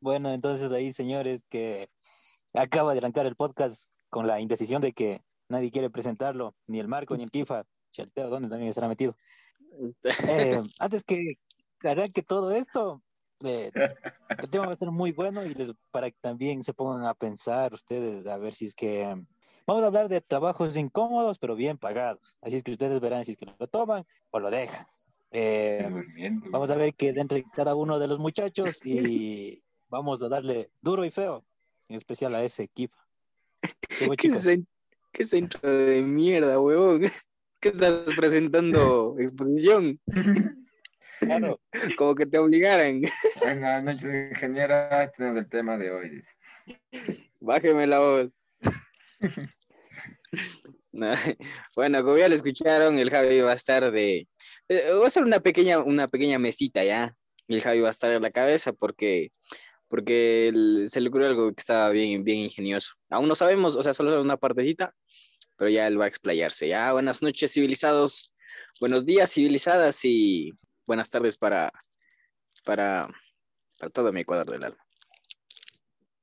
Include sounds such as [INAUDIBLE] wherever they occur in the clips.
Bueno, entonces ahí, señores, que acaba de arrancar el podcast con la indecisión de que nadie quiere presentarlo, ni el Marco, ni el Kifa, Chalteo, ¿dónde también estará metido? Eh, [LAUGHS] antes que arranque todo esto, eh, el tema va a estar muy bueno y les, para que también se pongan a pensar ustedes, a ver si es que vamos a hablar de trabajos incómodos, pero bien pagados. Así es que ustedes verán si es que lo toman o lo dejan. Eh, vamos a ver que dentro de cada uno de los muchachos y vamos a darle duro y feo, en especial a ese equipo. ¿Qué, [LAUGHS] centro de mierda, huevón? [LAUGHS] ¿Qué estás presentando? [LAUGHS] ¿Exposición? Claro. Como que te obligaran. Buenas noches, ingeniera. Tenemos el tema de hoy. Bájeme la voz. Bueno, como ya lo escucharon, el Javi va a estar de. Eh, va a ser una pequeña, una pequeña mesita ya. Y el Javi va a estar en la cabeza porque porque se le ocurrió algo que estaba bien, bien ingenioso. Aún no sabemos, o sea, solo una partecita, pero ya él va a explayarse. Ya, buenas noches, civilizados. Buenos días, civilizadas, y buenas tardes para, para, para todo mi Ecuador del alma.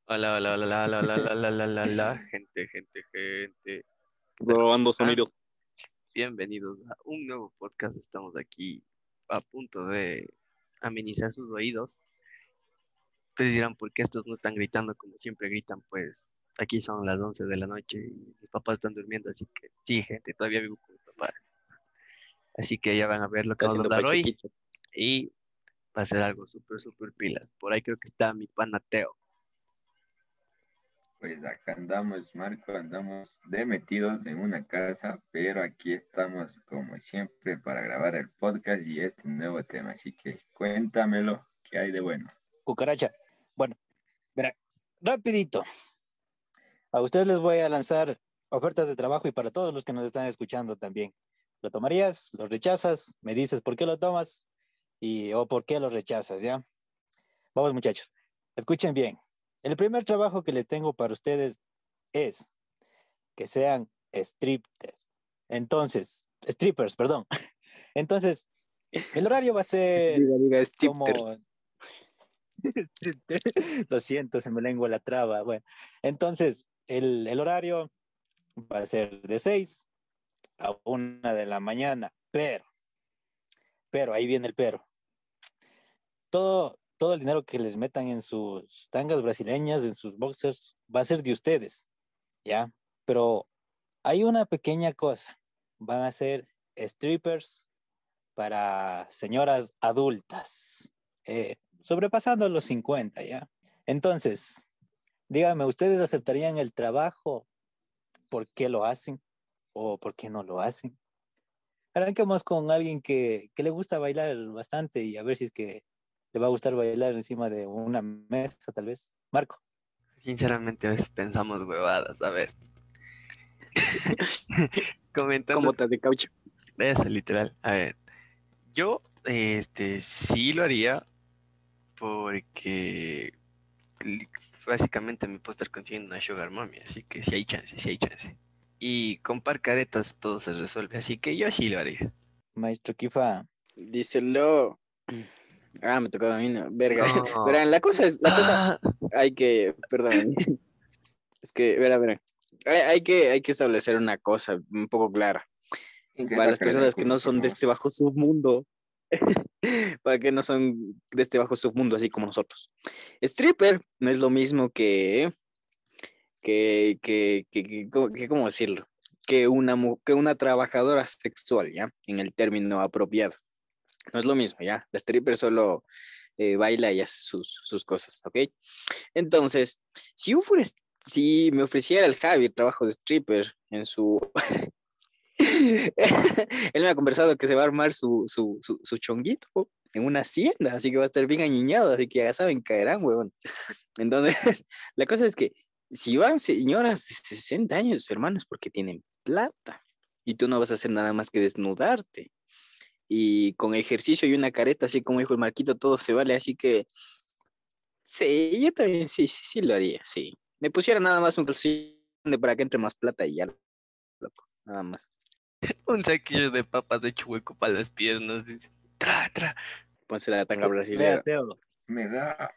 Hola, hola, hola, hola, hola, hola, hola, hola, hola, gente, gente, gente. Probando sonido. Bienvenidos a un nuevo podcast. Estamos aquí a punto de amenizar sus oídos Ustedes dirán, ¿por qué estos no están gritando como siempre gritan? Pues aquí son las 11 de la noche y mis papás están durmiendo, así que sí, gente, todavía vivo con mi papá. Así que ya van a ver lo que vamos a hablar hoy. Y va a ser algo súper, súper pilas. Por ahí creo que está mi panateo. Pues acá andamos, Marco, andamos de metidos en una casa, pero aquí estamos como siempre para grabar el podcast y este nuevo tema. Así que cuéntamelo, ¿qué hay de bueno? Cucaracha. Verá, rapidito. A ustedes les voy a lanzar ofertas de trabajo y para todos los que nos están escuchando también. ¿Lo tomarías? ¿Lo rechazas? Me dices por qué lo tomas y o por qué lo rechazas, ¿ya? Vamos muchachos, escuchen bien. El primer trabajo que les tengo para ustedes es que sean strippers. Entonces, strippers, perdón. [LAUGHS] Entonces, el horario va a ser como [LAUGHS] Lo siento, se me lengua la traba. Bueno, entonces el, horario va a ser de 6 a 1 de la mañana, pero, pero, ahí viene el pero. Todo, todo el dinero que les metan en sus tangas brasileñas, en sus boxers, va a ser de ustedes, ¿ya? Pero hay una pequeña cosa, van a ser strippers para señoras adultas. Eh, sobrepasando los 50 ya. Entonces, díganme, ¿ustedes aceptarían el trabajo? ¿Por qué lo hacen? ¿O por qué no lo hacen? Arranquemos con alguien que, le gusta bailar bastante y a ver si es que le va a gustar bailar encima de una mesa, tal vez. Marco. Sinceramente, a veces pensamos huevadas, a ver. [LAUGHS] Comentando. Como de caucho. Eso, literal. A ver, yo, este, sí lo haría, porque básicamente me puedo estar consiguiendo una sugar mommy, así que si hay chance, si hay chance. Y con par caretas todo se resuelve, así que yo sí lo haría. Maestro Kifa. Díselo. [CLEARS THROAT] Ah, me tocó a mí, no. Verga. [LAUGHS] Verán, la cosa es, la cosa, [LAUGHS] hay que, perdón. [LAUGHS] es que, verá, verá. Hay, hay, que, hay que establecer una cosa un poco clara. Para las personas que no son de este bajo submundo, [LAUGHS] para que no son de este bajo submundo así como nosotros. Stripper no es lo mismo que, que, que, que, ¿cómo decirlo? Que una, que una trabajadora sexual, ¿ya? En el término apropiado. No es lo mismo, ¿ya? La stripper solo eh, baila y hace sus, sus, cosas, ¿ok? Entonces, si, si me ofreciera el Javi trabajo de stripper en su, [LAUGHS] [LAUGHS] Él me ha conversado que se va a armar su, su, su, chonguito en una hacienda, así que va a estar bien añiñado, así que ya saben, caerán, huevón. [LAUGHS] Entonces, la cosa es que si van señoras de 60 años, hermanos, porque tienen plata, y tú no vas a hacer nada más que desnudarte. Y con ejercicio y una careta, así como dijo el Marquito, todo se vale, así que sí, yo también sí, sí, sí lo haría, sí. Me pusiera nada más un calzón para que entre más plata y ya, nada más. [LAUGHS] Un saquillo de papas de chueco para las piernas. Dice. Tra, tra. Ponse la tanga brasileña. Me da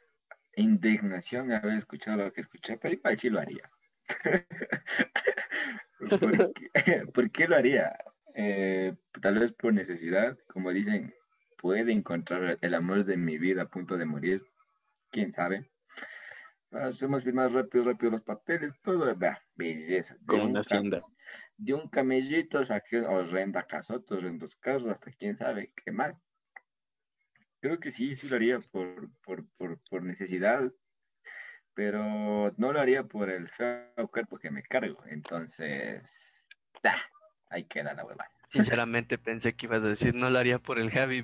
indignación haber escuchado lo que escuché, pero igual sí lo haría. [LAUGHS] [LAUGHS] ¿Por, qué, lo haría? Eh, tal vez por necesidad, como dicen, puede encontrar el amor de mi vida a punto de morir, quién sabe. Hacemos más rápido, rápido los papeles, todo, belleza. Como una hacienda. De un camellito saqué renda casotos, dos carros, hasta quién sabe qué más. Creo que sí, sí lo haría por, por, por, por necesidad, pero no lo haría por el feo cuerpo que me cargo. Entonces, da, ahí queda la hueva. [LAUGHS] Sinceramente pensé que ibas a decir no lo haría por el Javi.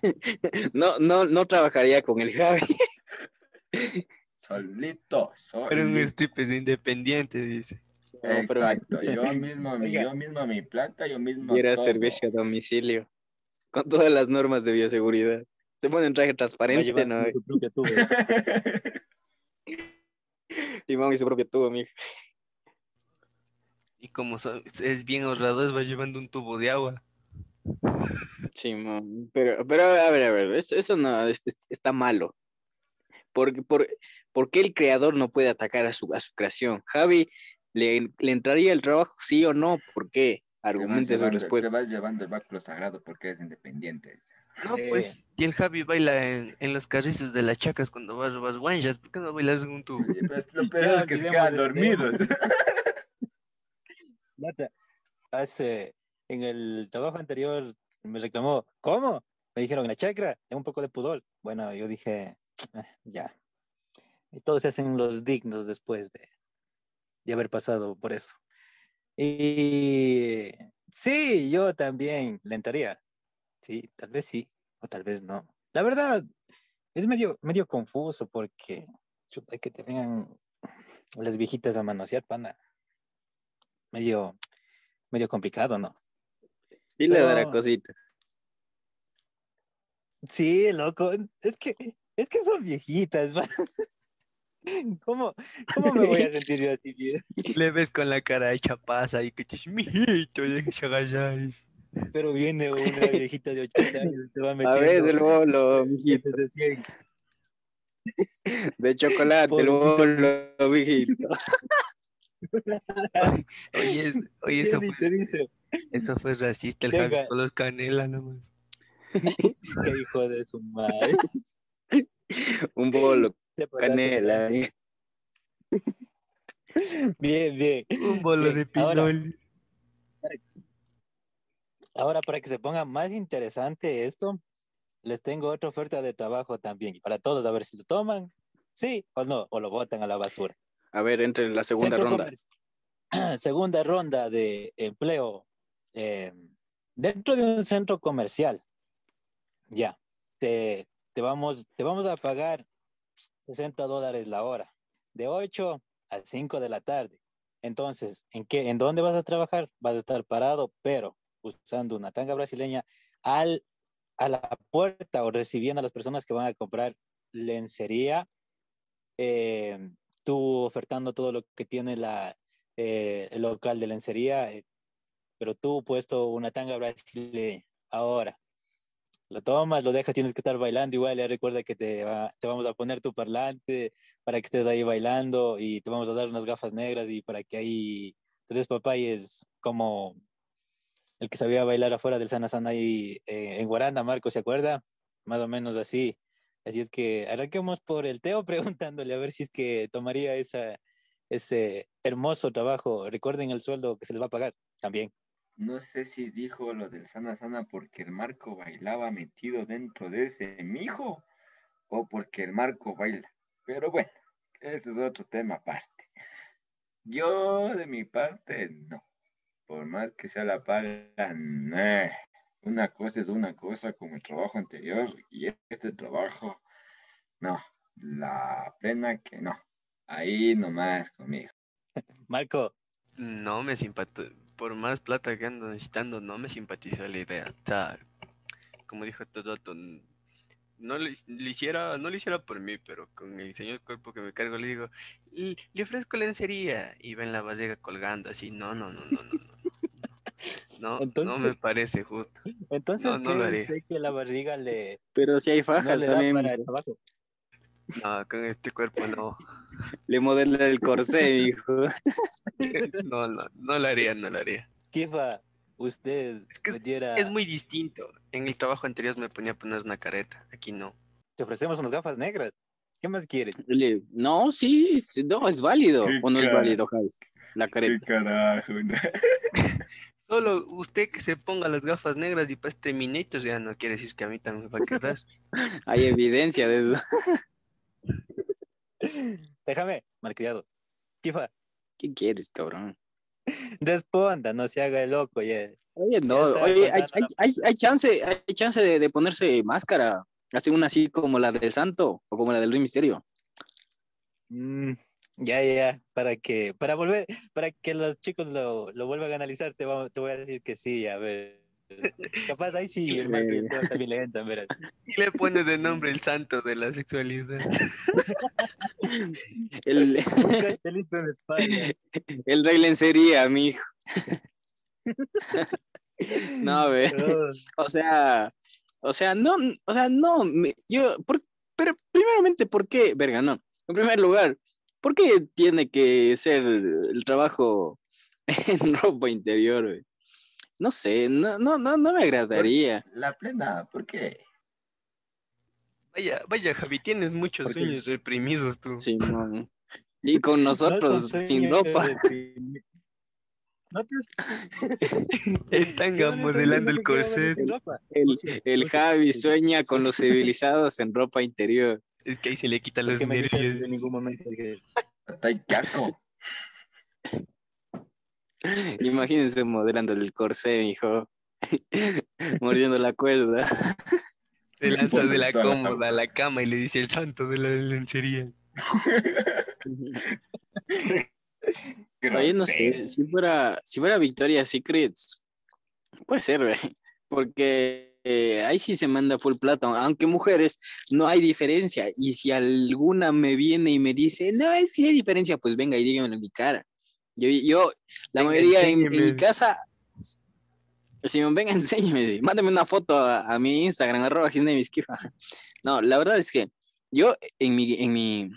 [LAUGHS] no, no, no trabajaría con el Javi. solito, solito. Pero un stripper independiente, dice. Exacto, [LAUGHS] yo mismo, mi, yo mismo mi plata, yo mismo. Y era servicio a domicilio con todas las normas de bioseguridad. Se pone un traje transparente, ¿no? Su propio tubo. [LAUGHS] y mami su propio tubo, mija. Y como es bien ahorrado, va llevando un tubo de agua. Sí, pero, pero a ver, a ver, eso, no está malo. Porque, por, por, qué el creador no puede atacar a su, a su creación? Javi, ¿le, ¿le entraría el trabajo sí o no? ¿Por qué? Argumente su respuesta. Te vas llevando el báculo sagrado porque es independiente. No, pues, y el Javi baila en, en los carrices de las chacras cuando vas vas guanchas, ¿por qué no bailas en un tubo? Sí, pues, lo [LAUGHS] peor es que se quedan dormidos. [LAUGHS] hace, en el trabajo anterior me reclamó, ¿cómo? Me dijeron, en la chacra, tengo un poco de pudor. Bueno, yo dije, ah, ya. Y todos se hacen los dignos después de, de haber pasado por eso. Y sí, yo también le entraría. Sí, tal vez sí, o tal vez no. La verdad, es medio, medio confuso porque chuta, que te vengan las viejitas a manosear, pana. Medio, medio complicado, ¿no? Sí le dará cositas. Sí, loco. Es que, es que son viejitas, [LAUGHS] man. [LAUGHS] ¿Cómo, ¿Cómo me voy a [LAUGHS] sentir yo así? Le ves con la cara hecha pasa y que mijito, Pero viene una viejita de 80 años te va metiendo. [LAUGHS] A ver, el bolo, mijito. De, de chocolate, el bolo, mijito. Oye, oye eso, fue, dice? eso fue racista, el Javi con los canela nomás. Qué hijo de su madre. Un bolo Canela. [LAUGHS] Bien, bien. Un bolo de pinol. Ahora, para que se ponga más interesante esto, les tengo otra oferta de trabajo también. Para todos, a ver si lo toman, sí o no, o lo botan a la basura. A ver, entre la segunda ronda. [CLEARS THROAT] Segunda ronda de empleo eh, dentro de un centro comercial. Ya, te, te, vamos, te vamos a pagar 60 dólares la hora, de 8 a 5 de la tarde. Entonces, ¿en, qué, ¿en dónde vas a trabajar? Vas a estar parado, pero usando una tanga brasileña al, a la puerta o recibiendo a las personas que van a comprar lencería, eh, tú ofertando todo lo que tiene la, eh, el local de lencería, eh, pero tú puesto una tanga brasileña. Ahora, lo tomas, lo dejas, tienes que estar bailando igual, ya recuerda que te, te vamos a poner tu parlante para que estés ahí bailando y te vamos a dar unas gafas negras y para que ahí te des papá y es como el que sabía bailar afuera del Sana Sana ahí eh, en Guaranda, Marco, ¿se acuerda? Más o menos así. Así es que arranquemos por el Teo [LAUGHS] preguntándole a ver si es que tomaría ese hermoso trabajo. Recuerden el sueldo que se les va a pagar también. No sé si dijo lo del sana sana porque el Marco bailaba metido dentro de ese mijo o porque el Marco baila. Pero bueno, ese es otro tema aparte. Yo de mi parte no. Por más que sea la paga, una cosa es una cosa como el trabajo anterior y este trabajo, no. La pena que no. Ahí nomás conmigo. [LAUGHS] Marco. No me simpatizó por más plata que ando necesitando, no me simpatizó la idea. O sea, como dijo todo, no le, hiciera, no lo hiciera por mí, pero con el diseño del cuerpo que me cargo le digo, le ofrezco lencería y ven la barriga colgando así, no, no, no, no, no. No, no me parece justo. Entonces, no, no lo haría. que la barriga le... Pero si hay fajas también. No, con este cuerpo no. Le modela el corsé, hijo. [LAUGHS] No, no, no lo haría, no lo haría. Kifa, usted Es que metiera- Es muy distinto. En el trabajo anterior me ponía a poner una careta. Aquí no. Te ofrecemos unas gafas negras. ¿Qué más quieres? No, sí, no, es válido. Qué ¿O no es válido, Javi? La ¿Qué careta. carajo? no? [LAUGHS] Solo usted que se ponga las gafas negras y pues Terminator ya no quiere decir que a mí también me va a quedar. [LAUGHS] Hay evidencia de eso. Déjame, malcriado. Kifa, ¿Qué quieres, cabrón? responda, no se haga el loco. Ya. Oye, no, oye, hay, hay, hay, hay chance, hay chance de, de ponerse máscara. Hacen una así como la del Santo o como la del Rey Misterio. Mm, ya, ya, ya, para que, para volver, para que los chicos lo, lo vuelvan a analizar, te, va- te voy a decir que sí, a ver. [LAUGHS] Capaz ahí sí, el mal verga. criado también le entran, verás. [LAUGHS] Y le pone de nombre el santo de la sexualidad. [LAUGHS] El, en la espalda. el Rey Lencería, mi hijo. No, ve. O sea, o sea, no, o sea, no, me- yo, por- pero primeramente, ¿por qué, verga, no? En primer lugar, ¿por qué tiene que ser el trabajo en ropa interior? güey? No sé, no, no, no, no me agradaría. La plena, ¿por qué? Vaya, vaya, Javi, tienes muchos sueños reprimidos tú. Simón. Y con nosotros [LAUGHS] [LAUGHS] sin ropa. No te Sí, modelando el corset. El, el Javi sueña con los civilizados en ropa interior. Es que ahí se le quitan ¿por los nervios. en ningún momento Está caco. [LAUGHS] [LAUGHS] Imagínense modelando el corsé, hijo. [LAUGHS] Mordiendo la cuerda. [LAUGHS] Se lanza de la cómoda a la cama y le dice el santo de la lencería. Oye, no sé, si fuera, si fuera Victoria's Secret, puede ser, porque eh, ahí sí se manda full plata, aunque mujeres no hay diferencia, y si alguna me viene y me dice, no, es que hay diferencia, pues venga y dígamelo en mi cara. Yo, yo la Venga, mayoría en, en mi [LAUGHS] enséñeme. casa, si me venga, enséñame, mándame una foto a, a mi Instagram, arroba. [LAUGHS] No, la verdad es que yo en mi, en mi,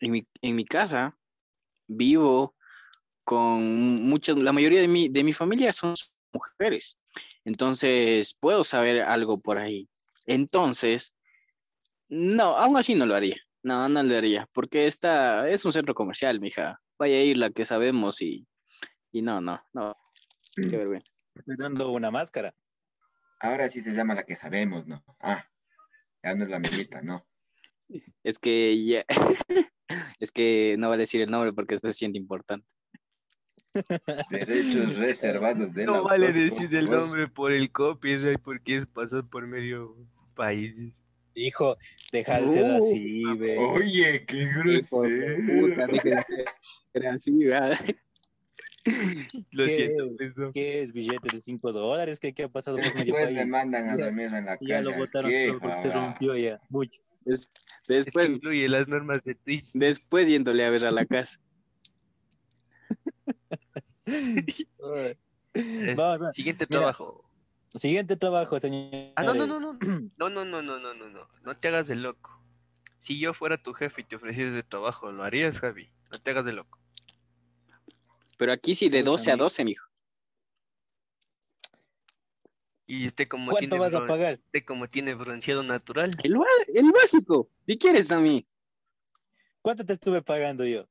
en mi, en mi casa vivo con muchas, la mayoría de mi, de mi familia son mujeres. Entonces, puedo saber algo por ahí. Entonces, no, aún así no lo haría. No, no lo haría, porque esta es un centro comercial, mija. Vaya a ir la que sabemos y, y no, no, no. Qué vergüenza. estoy dando una máscara. Ahora sí se llama la que sabemos, ¿no? Ah, ya no es la amiguita, ¿no? Es que ya, [LAUGHS] es que no vale decir el nombre porque después se siente importante. Derechos reservados del No vale decir el nombre por el copyright porque es pasar por medio países. Hijo, deja de ser Uh, así, ve. Oye, qué puta, grosero. era así. Lo ¿Qué? siento, pues. ¿Qué es billete de 5 dólares? ¿Qué, qué ha pasado por medio Después le mandan a dormir en la Y ya lo solo porque se rompió ya, mucho. Des- Es que después, incluye las normas de Twitch. después yéndole a ver a la casa. [LAUGHS] [LAUGHS] Vamos a- Siguiente mira. trabajo. Siguiente trabajo, señor. Ah, no, no, no, no. [CLEARS THROAT] No, no, no, no, no, no, no. No te hagas de loco. Si yo fuera tu jefe y te ofrecieras de trabajo, ¿lo harías, Javi? No te hagas de loco. Pero aquí sí, de Puta, 12 a amigo. 12, mijo. Y este como ¿Cuánto tiene vas a pagar? este como tiene bronceado natural. El, el básico, si quieres también. ¿Cuánto te estuve pagando yo?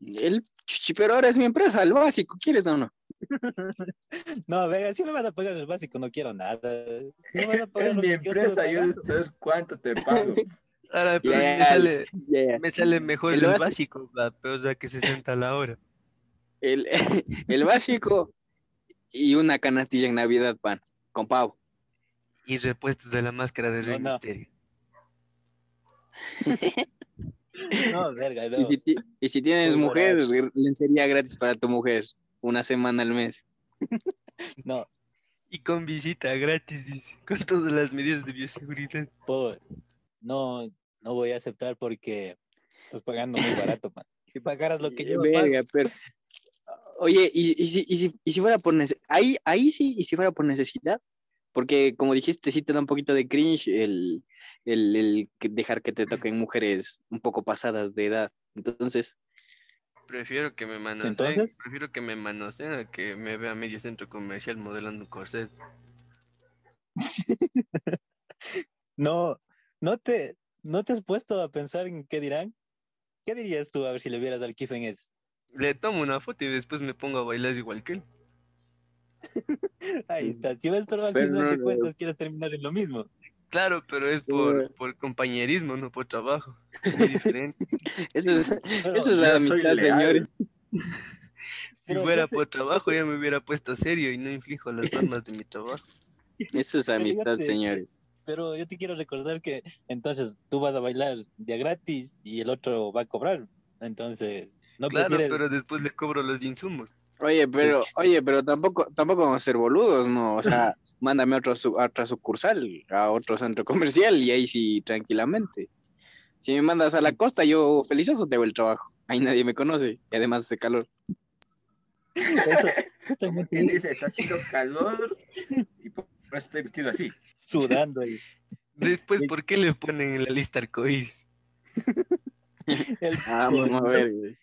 El chuchi, pero ahora es mi empresa, el básico, ¿quieres o no? [LAUGHS] No, venga, si me vas a pagar el básico, no quiero nada. Si me vas a pagar lo mi empresa, yo cuánto te pago. Ahora, pero me sale, me mejor El el, básico. básico, va, pero ya que 60 a la hora. El, [LAUGHS] el básico y una canastilla en Navidad, pan, con pavo. Y repuestos de la máscara de No, Rey no. Misterio. [LAUGHS] no, verga, no. Y, si, y si tienes mujer, lencería gratis para tu mujer, una semana al mes. [LAUGHS] No, Y con visita gratis, dice, con todas las medidas de bioseguridad. por- no, no voy a aceptar porque estás pagando muy barato, man. Si pagaras lo que [LAUGHS] yo pago, Verga, pero... Oye, y, y si, y, si, y si fuera por necesidad, ahí, ahí sí, y si fuera por necesidad, Porque como dijiste, sí te da un poquito de cringe el, el, el dejar que te toquen mujeres un poco pasadas de edad. Entonces, Prefiero que me manoseen, Entonces- prefiero que me manoseen a que me vea medio centro comercial modelando un corset. [LAUGHS] No, no te, no te has puesto a pensar en qué dirán. ¿Qué dirías tú a ver si le vieras al Kiffen es? Le tomo una foto y después me pongo a bailar igual que él. [LAUGHS] Ahí está. Si ves, pero al Pero final no, de no. cuentas quieres terminar en lo mismo. Claro, pero es por, por compañerismo, no por trabajo. Es muy diferente. [LAUGHS] eso es, eso es la leal. señores. [LAUGHS] Si Pero fuera por trabajo ya me hubiera puesto serio y no inflijo las normas de mi trabajo. [LAUGHS] Eso es amistad, Fíjate. señores. Pero yo te quiero recordar que entonces tú vas a bailar día gratis y el otro va a cobrar. Entonces, no Claro, prefieres... pero después le cobro los insumos. Oye, pero, oye, pero tampoco, tampoco vamos a ser boludos, ¿no? O sea, [LAUGHS] mándame a, otro, su- a otra sucursal, a otro centro comercial y ahí sí, tranquilamente. Si me mandas a la costa, yo felizazo te hago el trabajo. Ahí nadie me conoce y además hace calor. Eso, justamente dice, está haciendo calor y por eso estoy vestido así. sudando ahí. Después. ¿por qué le ponen en la lista arcoíris? [LAUGHS] El- Ah, vamos a ver, güey.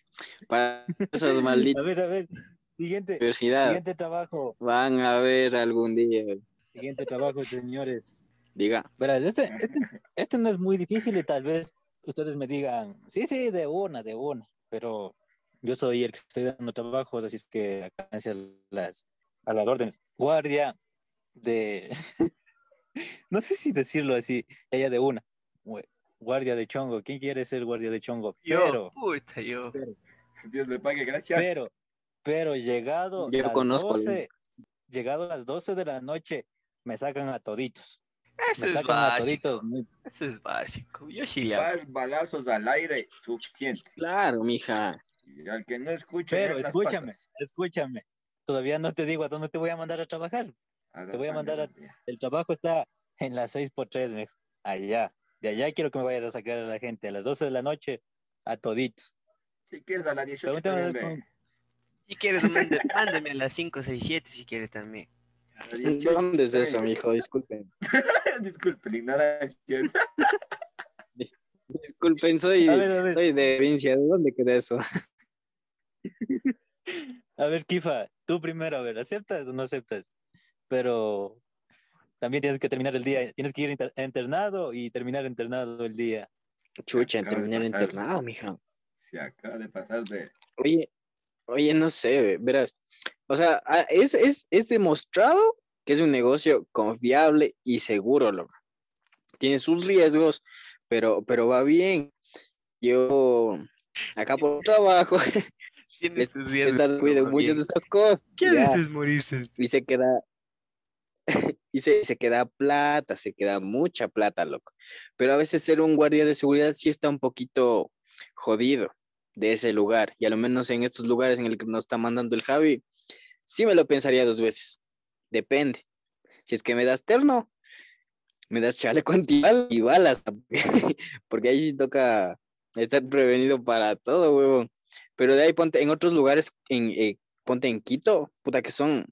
Para esas [LAUGHS] A malditas ver, a ver. Siguiente, universidades siguiente trabajo. van a ver algún día. Siguiente trabajo, señores. Diga, Verás, este, este, este no es muy difícil y tal vez ustedes me digan, sí, sí, de una, de una, pero yo soy el que estoy dando trabajos, así es que acá a las, a las órdenes. Guardia de, [LAUGHS] no sé si decirlo así, ella de una, Gua- guardia de chongo, ¿quién quiere ser guardia de chongo? Yo, Pero, puta, yo. pero, Dios le pague, gracias. pero, pero llegado Yo las conozco 12, llegado a las 12 de la noche, me sacan a toditos. Eso Me es sacan a toditos. básico. muy- Eso es básico. Yo sí le hago. Balazos al aire, suficiente. claro, mija. Y al que no escuche. Pero escúchame, escúchame. Todavía no te digo a dónde te voy a mandar a trabajar. te voy a mandar a- El trabajo está en las 6 por 3 mijo. Allá. De allá quiero que me vayas a sacar a la gente a las 12 de la noche a toditos. Si quieres a las 18 Pregúntame también con- ve. Si quieres, mande- mándeme a las 567 si quieres también. A las 18 ¿Dónde es eso, mijo? Disculpen. [LAUGHS] Disculpe, la ignorancia. [LAUGHS] Disculpen, soy, A ver, a ver. soy de Vincia. ¿De dónde queda eso? [LAUGHS] A ver, Kifa, tú primero, a ver, ¿aceptas o no aceptas? Pero también tienes que terminar el día, tienes que ir inter- internado y terminar internado el día. Chucha, terminar internado, mija. Se acaba de pasar de. Oye, oye, no sé, verás. O sea, ah, es, es, es demostrado que es un negocio confiable y seguro, loco. Tiene sus riesgos, pero, pero va bien. Yo, acá por trabajo, [LAUGHS] Es- sus riesgos, cuido muchas de estas cosas. ¿Qué haces morirse? y se queda, [LAUGHS] y se, se queda plata, se queda mucha plata, loco. Pero a veces ser un guardia de seguridad sí está un poquito jodido de ese lugar. Y a lo menos en estos lugares en el que nos está mandando el Javi, sí me lo pensaría dos veces. Depende. Si es que me das terno, me das chaleco antibal y balas. [LAUGHS] Porque ahí sí toca estar prevenido para todo, huevón. Pero de ahí ponte en otros lugares, en, eh, ponte en Quito, puta que son.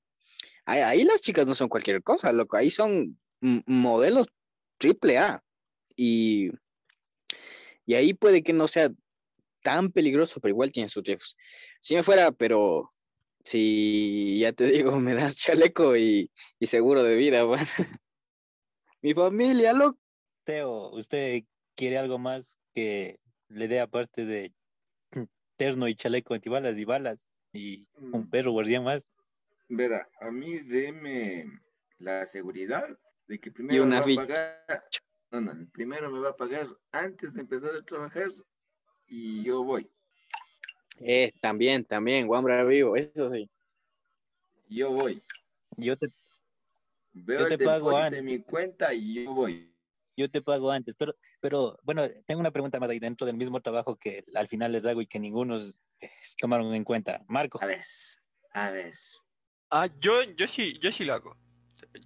Ahí, las chicas no son cualquier cosa, loco. Ahí son modelos triple A. Y, y ahí puede que no sea tan peligroso, pero igual tiene sus riesgos. Si me fuera, pero si ya te digo, [LAUGHS] me das chaleco y, y seguro de vida, bueno. [LAUGHS] Mi familia, loco. Teo, ¿usted quiere algo más que le dé aparte de [CLEARS THROAT] terno y chaleco antibalas y balas y un Mm. perro guardián más? Verá, a mí deme la seguridad de que primero una me va a pagar. No, no, primero me va a pagar antes de empezar a trabajar y yo voy. Eh, también, también, Guambra vivo, eso sí. Yo voy. Yo te, Veo Yo el te pago antes. mi cuenta y yo voy. yo te pago antes, pero, pero bueno, tengo una pregunta más ahí dentro del mismo trabajo que al final les hago y que ninguno eh, tomaron en cuenta. Marco, A ver, a ver. Ah, yo, yo sí, yo sí lo hago.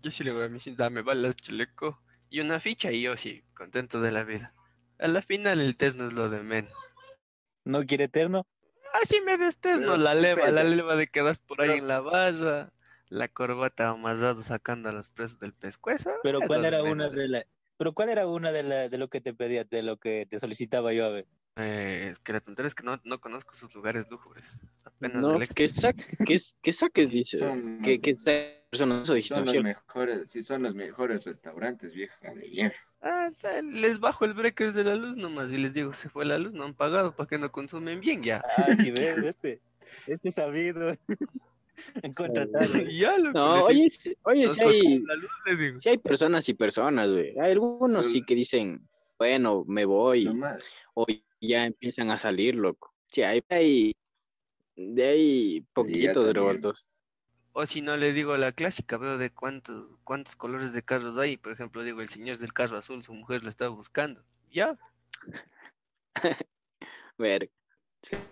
Yo sí le hago sí, dame balas, chaleco y una ficha y yo sí, contento de la vida. A la final el test no es lo de menos. ¿No quiere terno? Ah, sí me des test, no Pero, la leva, la leva de que das por ahí en la barra, la corbata amarrado sacando a los presos del pescuezo. Pero ¿cuál era una de la, pero cuál era una de la, de lo que te pedía, de lo que te solicitaba yo a ver? Eh, es que la tontería es que no, no conozco sus lugares lúgubres. Apenas No, que, éxtasis. sa- que, que saques, dice. [LAUGHS] Son- Que, que sa- personas, eso dijiste, Son ¿no es los cierto? mejores, sí, son los mejores restaurantes, vieja de hierro. Ah, les bajo el breakers de la luz nomás y les digo, se fue la luz, no han pagado para que no consumen bien ya. Ah, si [LAUGHS] ves, este, este sabido. [LAUGHS] ya lo No, oye, si- oye, si hay, luz, si hay personas y personas, güey. Hay algunos sí que dicen, bueno, me voy, Nomás, o ya empiezan a salir, loco. Sí, hay, hay de ahí poquitos también. O si no le digo la clásica, veo de cuántos, cuántos colores de carros hay. Por ejemplo, digo, el señor es del carro azul, su mujer lo está buscando. Ya, [LAUGHS] Ver.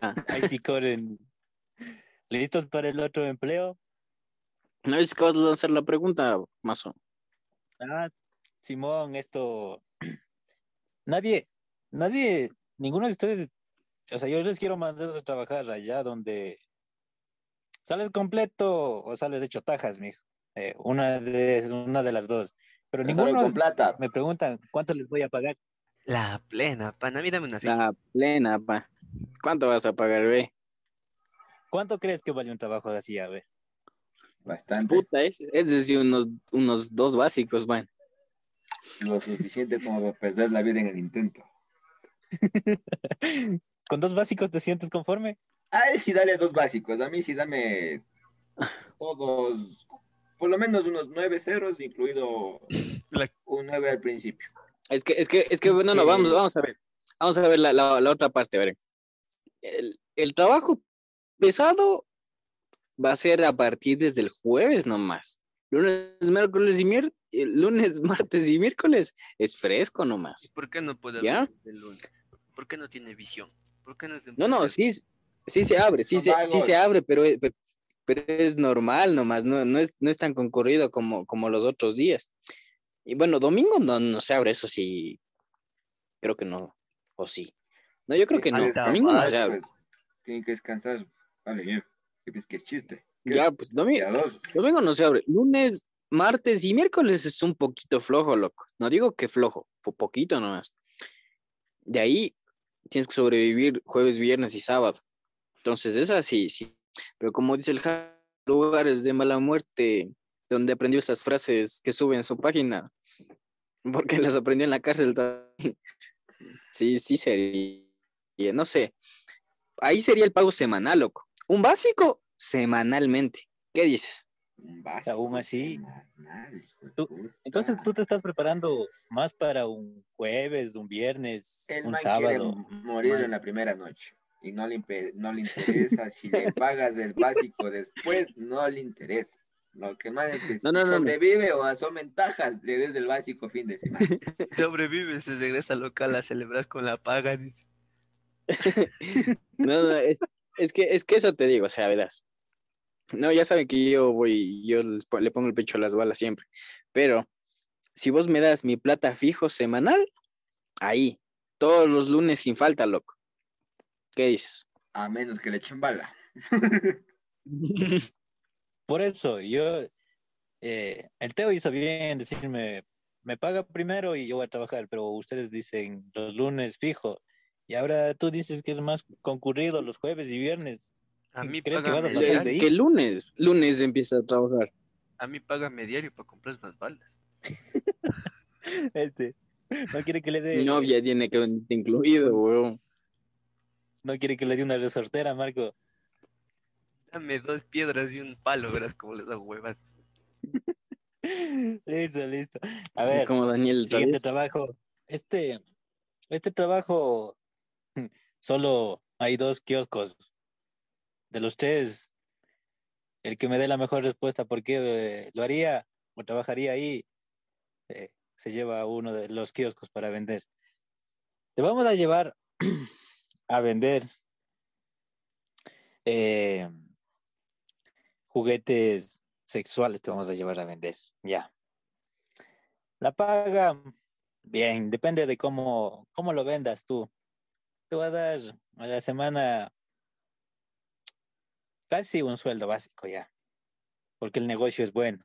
Ah, Ahí sí corren. ¿Listos para el otro empleo? No es que vas a lanzar la pregunta, Mazo. Ah, Simón, esto. [CLEARS THROAT] Nadie, nadie, ninguno de ustedes, o sea, yo les quiero mandar a trabajar allá donde sales completo o sales hecho tajas, mijo. Eh, una de, una de las dos. Pero ninguno con plata. me preguntan cuánto les voy a pagar. la plena, pana. A mí dame una fija. La plena, pa. ¿Cuánto vas a pagar, ve? ¿Cuánto crees que vale un trabajo así? A ver. Bastante. Puta, es, es decir, unos, unos dos básicos, man. Lo suficiente como para perder la vida en el intento. [LAUGHS] ¿Con dos básicos te sientes conforme? A él sí dale dos básicos. A mí sí dame todos, por lo menos unos nueve ceros, incluido un nueve al principio. Es que, es que, es que, no, no, vamos, vamos a ver. Vamos a ver la, la, la otra parte, a ver. El, el trabajo pesado va a ser a partir desde el jueves nomás. Lunes, miércoles y mier- eh, lunes, [LAUGHS] martes y miércoles es fresco ¿Y nomás. por qué no puede ¿Ya? lunes? ¿Por qué no tiene visión? ¿Por qué no No, no, sí, sí se abre, sí se, sí se abre, pero, es- pero, pero es normal nomás, no, no, es, no es tan concurrido como, como los otros días. Y bueno, domingo no, no se abre, eso sí, creo que no, o sí. No, yo creo que no, domingo no se abre. Tienen que descansar. Vale, bien. ¿Qué piensas que es chiste? ¿Qué? Ya, pues domingo, domingo no se abre. Lunes, martes y miércoles es un poquito flojo, loco. No digo que flojo, fue poquito nomás. De ahí tienes que sobrevivir jueves, viernes y sábado. Entonces, esa sí, sí. Pero como dice el Ja- lugares de mala muerte, donde aprendió esas frases que sube en su página, [LAUGHS] porque las aprendió en la cárcel también. Sí, sí sería, no sé. Ahí sería el pago semanal, loco. Un básico semanalmente. ¿Qué dices? Un básico Aún así. semanal, Tú-. Entonces tú te estás preparando más para un jueves, un viernes, El un sábado. morir más. en la primera noche y no le, impe- no le interesa si le pagas el básico después, no le interesa. Lo que más es que No, no, si no, no. sobrevive o asome tajas, le des el básico fin de semana. [LAUGHS] Sobrevive, se regresa al local a celebrar con la paga. dice. [LAUGHS] No, no, es, es que, es que eso te digo, o sea, verás. No, ya saben que yo voy, yo le pongo el pecho a las balas siempre. Pero si vos me das mi plata fijo semanal, ahí, todos los lunes sin falta, loco. ¿Qué dices? A menos que le echen bala. [LAUGHS] Por eso, yo, eh, el Teo hizo bien en decirme, me paga primero y yo voy a trabajar, pero ustedes dicen los lunes fijo. Y ahora tú dices que es más concurrido los jueves y viernes. A mí ¿Crees que vas a págame, pasar Es de ahí? que lunes, lunes empieza a trabajar. a mí págame diario para comprar más balas. [LAUGHS] Este, no quiere que le dé, Mi novia tiene que venir incluido, weón. No quiere que le dé una resortera, Marco. Dame dos piedras y un palo, verás cómo les hago huevas. [LAUGHS] Listo, listo. A ver, Como Daniel siguiente trabajo. Este, este trabajo, solo hay dos kioscos. De los tres, el que me dé la mejor respuesta por qué eh, lo haría o trabajaría ahí, eh, se lleva uno de los kioscos para vender. Te vamos a llevar [CLEARS THROAT] a vender eh, juguetes sexuales, te vamos a llevar a vender, ya. La paga, bien, depende de cómo, cómo lo vendas tú. Te va a dar a la semana casi un sueldo básico ya. porque el negocio es bueno.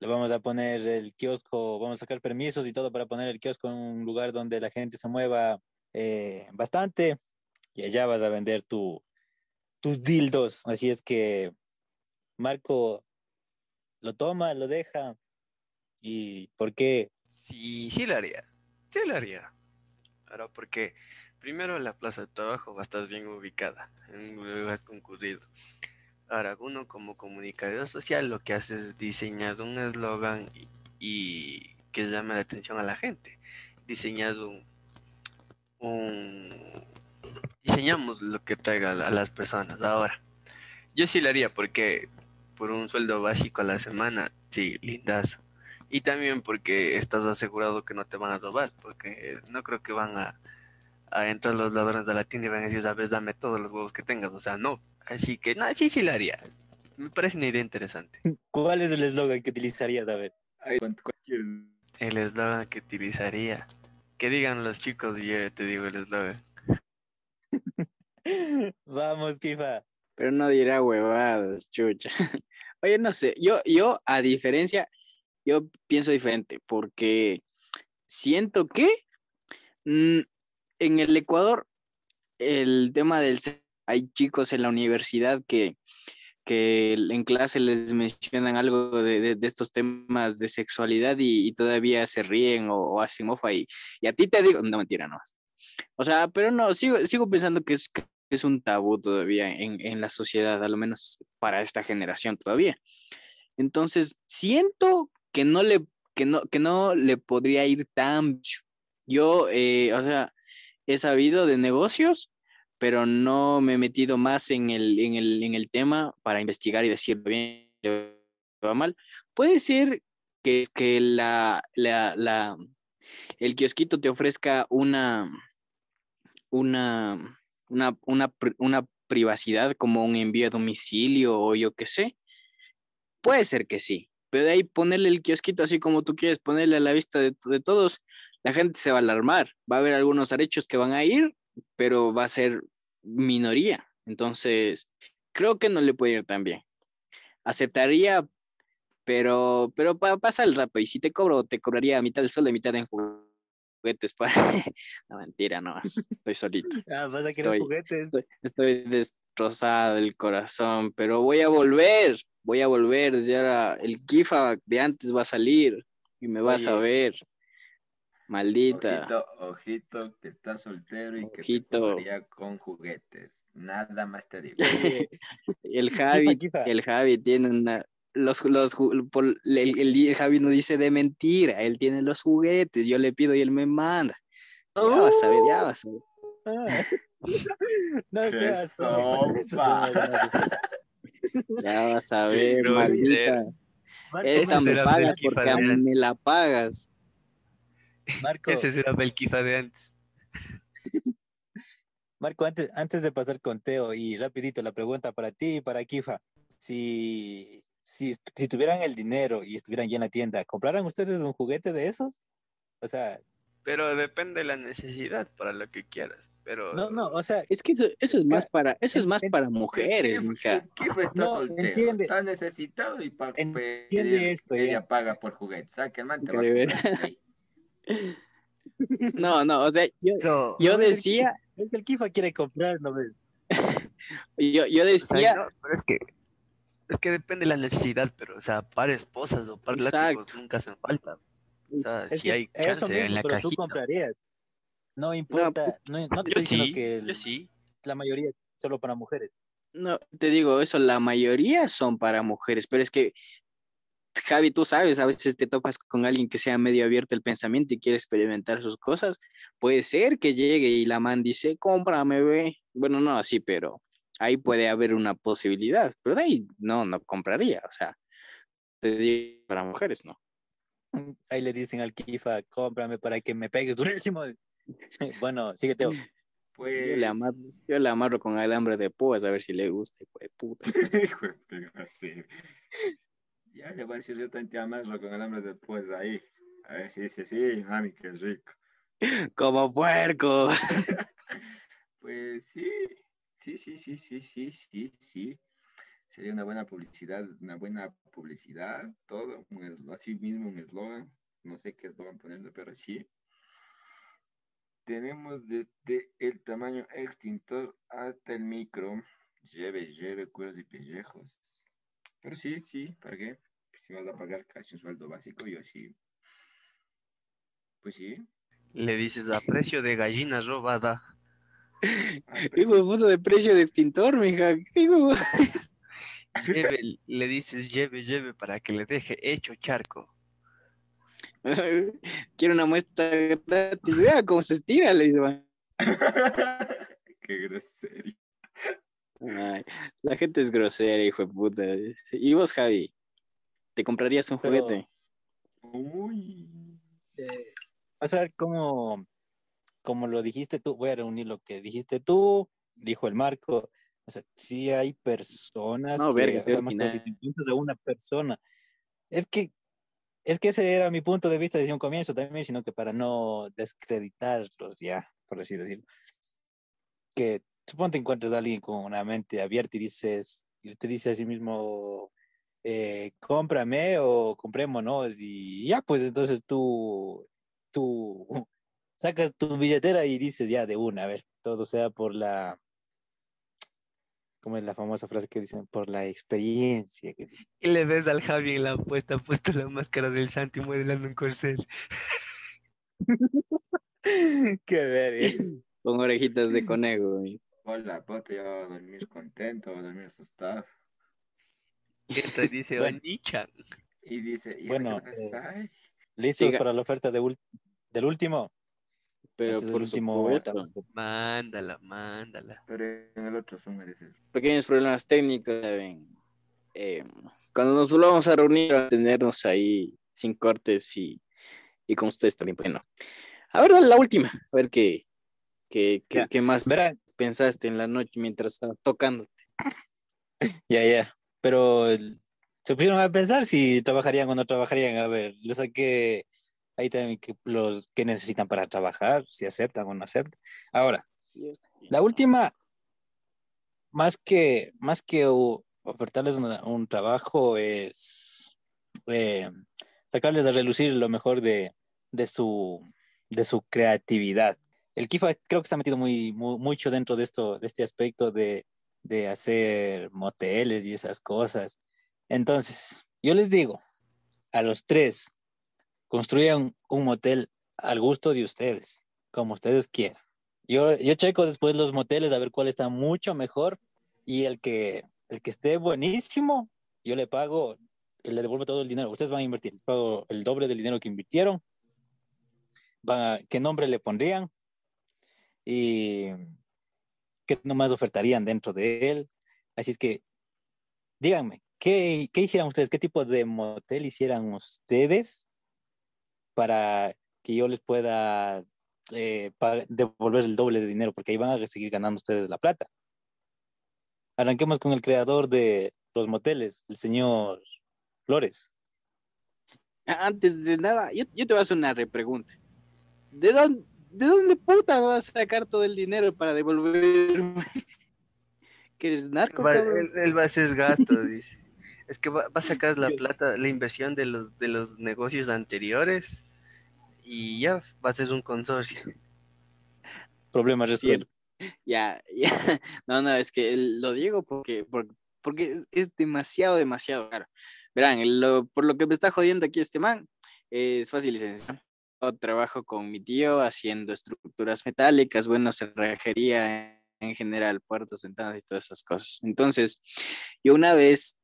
Le vamos a poner el kiosco, vamos a sacar permisos y todo para poner el kiosco en un lugar donde la gente se mueva eh, bastante y allá vas a vender tu, tus dildos. Así es que Marco lo toma, lo deja. ¿Y por qué? Sí, sí lo haría. Sí lo haría. Ahora, porque primero la plaza de trabajo va a estar bien ubicada, en un concurrido. Ahora, uno como comunicador social lo que hace es diseñar un eslogan y, que llame la atención a la gente. Diseñar un, un diseñamos lo que traiga a las personas. Ahora, yo sí lo haría porque por un sueldo básico a la semana, sí, lindas. Y también porque estás asegurado que no te van a robar, porque no creo que van a, entrar los ladrones de la tienda y van a decir, sabes, dame todos los huevos que tengas. O sea, no. Así que, no, sí, sí lo haría. Me parece una idea interesante. ¿Cuál es el eslogan que utilizarías, a ver? El eslogan que utilizaría. Que digan los chicos y yo te digo el eslogan. [LAUGHS] Vamos, Kifa. Pero no dirá huevadas, chucha. [LAUGHS] Oye, no sé, yo, yo, a diferencia, yo pienso diferente, porque siento que mm, en el Ecuador, el tema del hay chicos en la universidad que, que en clase les mencionan algo de, estos temas de sexualidad y, todavía se ríen o, hacen mofa y, y, a ti te digo, no mentira, no. O sea, pero no, sigo, sigo pensando que es, es un tabú todavía en, la sociedad, a lo menos para esta generación todavía. Entonces, siento que no le, que no, que no le podría ir tan... Yo, eh, o sea, he sabido de negocios, pero no me he metido más en el, en el, en el tema para investigar y decir bien va mal. Puede ser que, que la, la, la, el kiosquito te ofrezca una, una, una, una, una privacidad como un envío a domicilio o yo qué sé. Puede ser que sí, pero de ahí ponerle el kiosquito así como tú quieres, ponerle a la vista de, de todos, la gente se va a alarmar. Va a haber algunos arechos que van a ir, pero va a ser minoría. Entonces, creo que no le puede ir tan bien. Aceptaría, pero, pero pasar el rato. Y si te cobro, te cobraría a mitad del sol y mitad en juguetes para. [LAUGHS] no, mentira, no. Estoy solito. [LAUGHS] Ah, vas a querer juguetes. Estoy, destrozado el corazón, pero voy a volver. Voy a volver. Desde ahora el Kifa de antes va a salir y me vas a ver. Maldita. Ojito, ojito, que está soltero y que te con juguetes. Nada más te digo. [LAUGHS] el Javi, el Javi tiene una, los, los el, Javi no dice de mentira, él tiene los juguetes, yo le pido y él me manda. Ya vas a ver, ya vas a ver. Ah. [LAUGHS] no seas [LAUGHS] Ya vas a ver, maldita. Esta me pagas porque me la pagas. Marco. Ese será el Kifa de antes. Marco, antes, antes de pasar con Teo y rapidito la pregunta para ti y para Kifa. Si, si, si tuvieran el dinero y estuvieran ya en la tienda, ¿compraran ustedes un juguete de esos? O sea... Pero depende de la necesidad para lo que quieras. Pero... No, no, o sea... Es que eso, eso es más para, eso es más para mujeres, mija. Kifa está no, entiende. Está necesitado y para entiende esto, ella paga por juguetes. ¿Sabes que el man te va a no, no, o sea, yo, [LAUGHS] decía. Es que el Kifa quiere comprar, ¿no ves? [LAUGHS] yo, yo decía. pero es que. Es que depende de la necesidad, pero, o sea, para esposas o para látigos nunca hacen falta. O sea, si hay eso mismo, en la pero tú comprarías. No importa, no, no, te estoy diciendo que sí. la mayoría solo para mujeres. No, te digo eso, la mayoría son para mujeres, pero es que Javi, tú sabes, a veces te topas con alguien que sea medio abierto el pensamiento y quiere experimentar sus cosas. Puede ser que llegue y la man dice, cómprame, ve. Bueno, no así, pero ahí puede haber una posibilidad. Pero de ahí no, no compraría. O sea, te digo, para mujeres, no. Ahí le dicen al Kifa, cómprame para que me pegues durísimo. [LAUGHS] bueno, síguete. Pues... [LAUGHS] Yo, le amarro, yo le amarro con alambre de púas a ver si le gusta, pues puta. [LAUGHS] Ya le voy a decir yo te amarro con alambre después de ahí. A ver si dice, sí, mami, qué rico. [LAUGHS] Como puerco. [LAUGHS] pues sí, sí, sí, sí, sí, sí, sí, sí. sería una buena publicidad, una buena publicidad, todo, así mismo un eslogan, no sé qué eslogan ponerle, pero sí. Tenemos desde el tamaño extintor hasta el micro, lleve, lleve, cueros y pellejos. Pero sí, sí, ¿para qué? Si vas a pagar casi un sueldo básico, yo sí. Pues sí. Le dices a precio de gallina robada. Hijo [LAUGHS] de puto de precio de extintor, mija. [LAUGHS] Lleve, le dices lleve, lleve para que le deje hecho charco. [LAUGHS] Quiero una muestra gratis. Vea cómo se estira, le dice. Qué grosero. La gente es grosera, hijo de puta. ¿Y vos, Javi? ¿Te comprarías un juguete? Uy. Eh, o sea, como, como lo dijiste tú, voy a reunir lo que dijiste tú, dijo el Marco. O sea, sí hay personas no, que, verga, o sea, Marco, si te encuentras a una persona, es que es que ese era mi punto de vista desde un comienzo también, sino que para no descreditarlos ya, por así decirlo. Que suponte encuentres a alguien con una mente abierta y dices, y te dice a sí mismo, eh, cómprame o comprémonos, y ya, pues entonces tú, tú [LAUGHS] sacas tu billetera y dices ya de una, a ver, todo sea por la, como es la famosa frase que dicen, por la experiencia. Y le ves al Javi en la apuesta, puesto la máscara del Santi modelando un corcel. [LAUGHS] Qué verga. Con orejitas de conejo. Hola, pota, ya va a dormir contento, a dormir asustado. Y y dice. Onichan. Y dice, ¿y Bueno, eh? ¿Listos Siga. para la oferta de del último? Pero por último supuesto. Mándala, mándala. Pero en el otro Zoom dice, Pequeños problemas técnicos, ¿saben? Eh, cuando nos volvamos a reunir, a tenernos ahí sin cortes y, y con ustedes también. Bueno, a ver, dale la última. A ver qué, qué, qué, qué más Verán, pensaste en la noche mientras estaba tocando. [LAUGHS] ya, ya. Pero el- se pusieron a pensar si trabajarían o no trabajarían. A ver, les saqué ahí también que los que necesitan para trabajar, si aceptan o no aceptan. Ahora, la última, más que, más que ofertarles un trabajo, es eh, sacarles a relucir lo mejor de, de, su, de su creatividad. El Kifa creo que está metido muy, mu- mucho dentro de, esto, de este aspecto de, hacer moteles y esas cosas. Entonces, yo les digo, a los tres, construyan un motel al gusto de ustedes, como ustedes quieran. Yo, yo checo después los moteles a ver cuál está mucho mejor y el que, el que esté buenísimo, yo le pago, le devuelvo todo el dinero. Ustedes van a invertir, les pago el doble del dinero que invirtieron. ¿Qué nombre le pondrían? Y qué nomás ofertarían dentro de él. Así es que, díganme, ¿qué, qué hicieran ustedes? ¿Qué tipo de motel hicieran ustedes para que yo les pueda eh, devolver el doble de dinero? Porque ahí van a seguir ganando ustedes la plata. Arranquemos con el creador de los moteles, el señor Flores. Antes de nada, yo, yo te voy a hacer una repregunta. ¿De dónde, ¿De dónde puta vas a sacar todo el dinero para devolverme? [LAUGHS] ¿Que eres narco, Va- él, él va a hacer gasto, [LAUGHS] dice. Es que va, va a sacar la plata, la inversión de los, de los negocios anteriores y ya va a ser un consorcio. Problema resuelto. Ya, ya. No, no, es que lo digo porque, porque, porque es, es demasiado, demasiado caro. Verán, lo- por lo que me está jodiendo aquí este man, es fácil y sencillo. Trabajo con mi tío haciendo estructuras metálicas, bueno, cerrajería en general, puertas, ventanas y todas esas cosas. Entonces, yo una vez,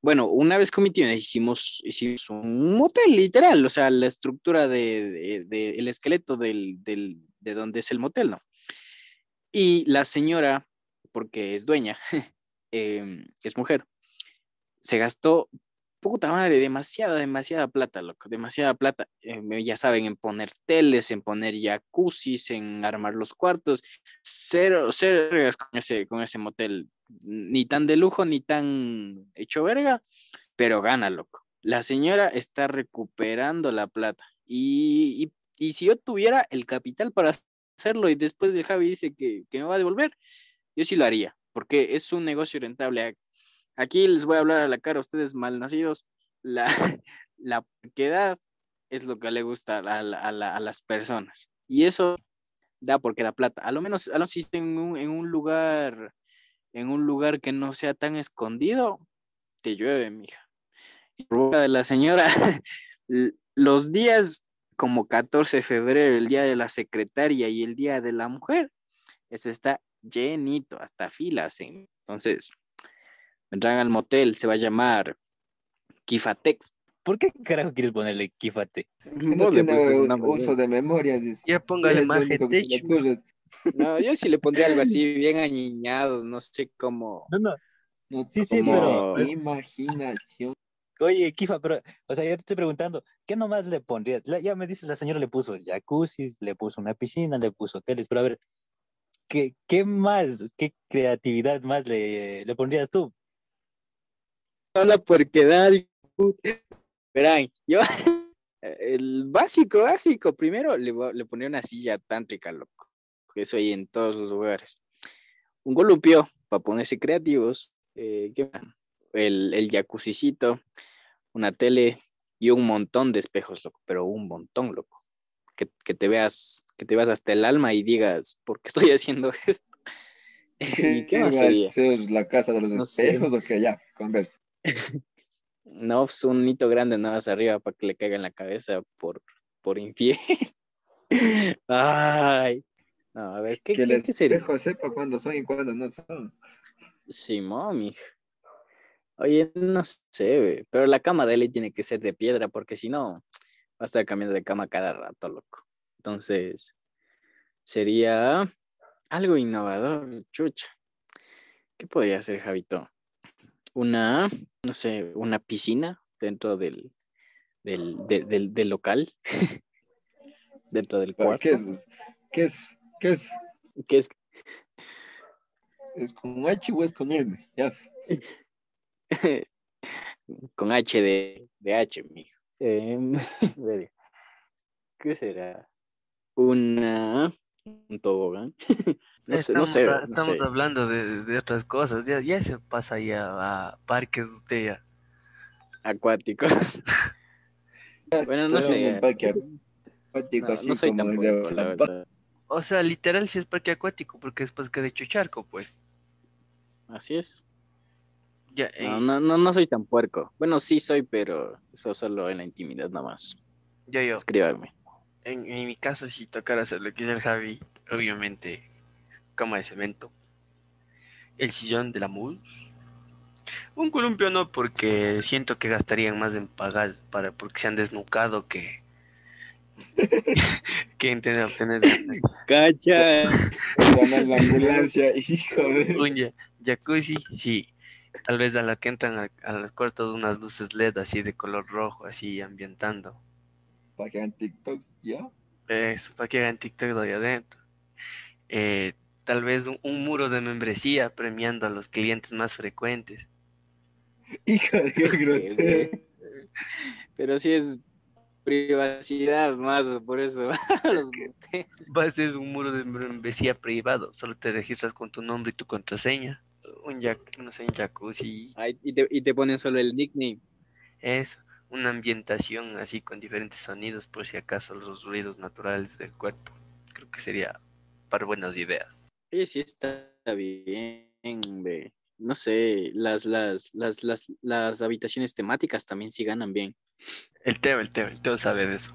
bueno, una vez con mi tío hicimos, hicimos un motel, literal, o sea, la estructura de, de- de- el esqueleto del, del, de donde es el motel, ¿no? Y la señora, porque es dueña, [LAUGHS] em, es mujer, se gastó, puta madre, demasiada, demasiada plata, loco, demasiada plata. Em, ya saben, en poner teles, en poner jacuzzis, en armar los cuartos. Cero, cero vergas con ese, con ese motel. Ni tan de lujo, ni tan hecho verga, pero gana, loco. La señora está recuperando la plata. Y, y, y si yo tuviera el capital para hacerlo y después de Javi dice que, que me va a devolver, yo sí lo haría, porque es un negocio rentable. Aquí les voy a hablar a la cara a ustedes malnacidos. La, [LAUGHS] la porquedad es lo que le gusta a, a la- a las personas. Y eso da porque da plata. A lo menos, a lo está en un, en un lugar, en un lugar que no sea tan escondido, te llueve, mija. Y por boca de la señora, [LAUGHS] los días como 14 de febrero, el día de la secretaria y el día de la mujer, eso está llenito, hasta filas. ¿eh? Entonces, vendrán al motel, se va a llamar Kifatex. ¿Por qué carajo quieres ponerle Kifate? No tiene uso de memoria. dice. Ya póngale más. No, yo sí le pondría algo así, [LAUGHS] bien añiñado, no sé cómo. No, no. No Sí, sí, pero- tiene Imaginación. Oye, Kifa, pero, o sea, yo te estoy preguntando, ¿qué nomás le pondrías? La- ya me dices, la señora le puso jacuzzi, le puso una piscina, le puso hoteles, pero a ver, ¿qué, qué más, qué creatividad más le, le pondrías tú? La puta. Verán, yo, el básico, básico, primero le, le ponía una silla tántrica, loco. que Eso hay en todos los lugares. Un columpio para ponerse creativos. eh, ¿qué? El, el jacuzicito, una tele y un montón de espejos, loco, pero un montón, loco. Que, que te veas, que te veas hasta el alma y digas, ¿por qué estoy haciendo esto? [LAUGHS] ¿Y qué más sería? ser la casa de los No sé. espejos o que ya, conversa. [LAUGHS] No, es un hito grande nada más arriba para que le caiga en la cabeza por, por infiel. [LAUGHS] Ay. No, a ver, ¿qué, Que qué, qué sería? espejo sepa cuándo son y cuándo no son. Simón, mija. Oye, no sé, pero la cama de él tiene que ser de piedra porque si no, va a estar cambiando de cama cada rato, loco. Entonces, sería algo innovador, chucha. ¿Qué podría ser, Javito? Una, no sé, una piscina dentro del, del, de- del, del local, [LAUGHS] dentro del cuarto. ¿Qué es? ¿Qué es? ¿Qué es? ¿Qué es? ¿Es con H o es con M? Ya. [LAUGHS] con H de, de H, mijo. [LAUGHS] Verga. ¿Qué será? Una. Un tobogán. [LAUGHS] no sé, no Estamos, sé, a- no estamos sé. hablando de, de otras cosas. Ya, ya se pasa ya a parques usted ya. Acuáticos. [LAUGHS] bueno, no Pero sé. No, acuático así no soy como tan de puerco, la verdad. O sea, literal sí es parque acuático, porque después que de hecho charco, pues. Así es. Ya, No, eh, no, no, no soy tan puerco. Bueno, sí soy, pero eso solo en la intimidad nomás. yo, yo. Escríbanme. En, en mi caso, si tocara hacer lo que hizo el Javi, obviamente, cama de cemento, el sillón de la mus, un columpio no, porque siento que gastarían más en pagar para porque se han desnucado que [LAUGHS] que en tener obtener [LAUGHS] ¡Cacha! Ganar la ambulancia, [LAUGHS] hijo de... un jacuzzi, sí. Tal vez a la que entran a, a los cuartos unas luces LED así de color rojo, así ambientando. Para que hagan TikTok, ¿ya? Eso, para que hagan TikTok de ahí adentro. Eh, tal vez un, un muro de membresía premiando a los clientes más frecuentes. [LAUGHS] Hijo de qué grosero. Pero sí es privacidad más, por eso. [LAUGHS] los. Va a ser un muro de membresía privado. Solo te registras con tu nombre y tu contraseña. Un jac, no sé, un jacuzzi. Ay, y, te, y te ponen solo el nickname. Eso. Una ambientación así con diferentes sonidos por si acaso los ruidos naturales del cuerpo. Creo que sería para buenas ideas. Oye, sí está bien, ve. No sé, las, las, las, las, las habitaciones temáticas también sí ganan bien. El Teo, el Teo, el Teo sabe de eso.